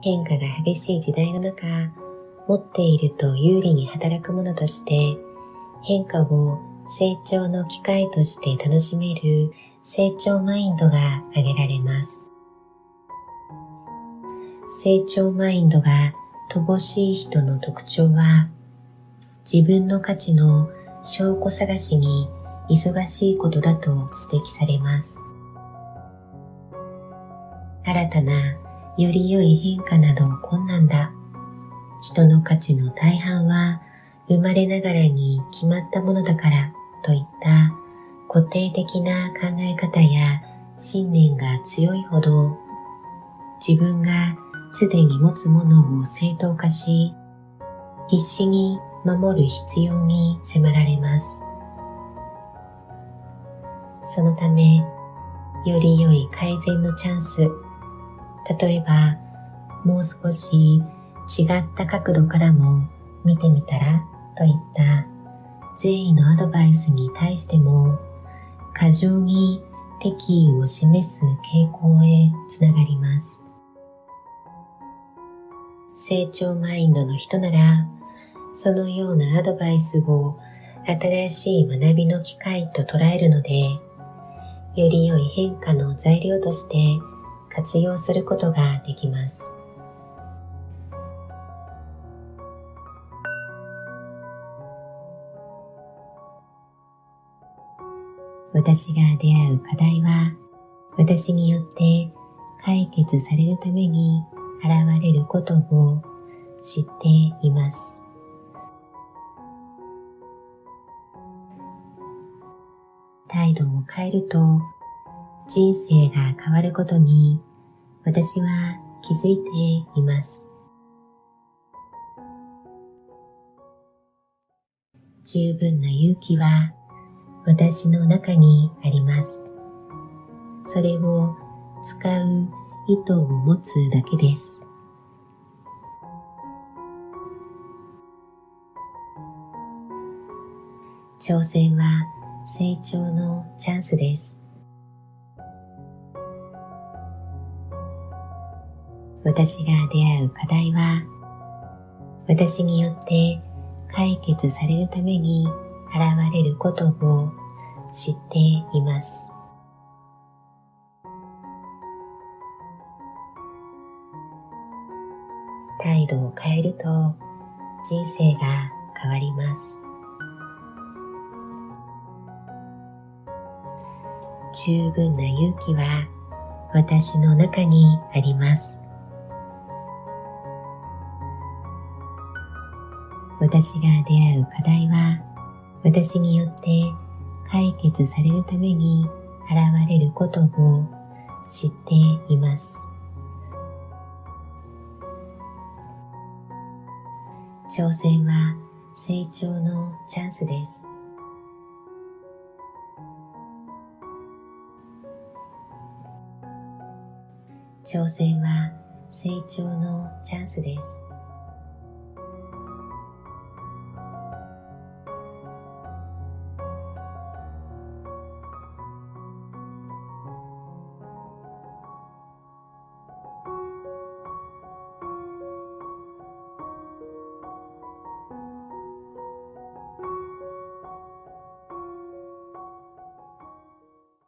変化が激しい時代の中、持っていると有利に働くものとして、変化を成長の機会として楽しめる成長マインドが挙げられます。成長マインドが乏しい人の特徴は、自分の価値の証拠探しに忙しいことだと指摘されます。新たなより良い変化など困難だ。人の価値の大半は生まれながらに決まったものだからといった固定的な考え方や信念が強いほど自分がすでに持つものを正当化し、必死に守る必要に迫られます。そのため、より良い改善のチャンス、例えば、もう少し違った角度からも見てみたらといった善意のアドバイスに対しても過剰に敵意を示す傾向へつながります。成長マインドの人なら、そのようなアドバイスを新しい学びの機会と捉えるので、より良い変化の材料として活用することができます。私が出会う課題は、私によって解決されるために現れることを知っています。態度を変えると人生が変わることに私は気づいています。十分な勇気は私の中にあります。それを使う意図を持つだけです。挑戦は成長のチャンスです。私が出会う課題は私によって解決されるために現れることを知っています。態度を変えると人生が変わります。十分な勇気は私の中にあります。私が出会う課題は私によって解決されるために現れることを知っています。挑戦は成長のチャンスです。挑戦は成長のチャンスです。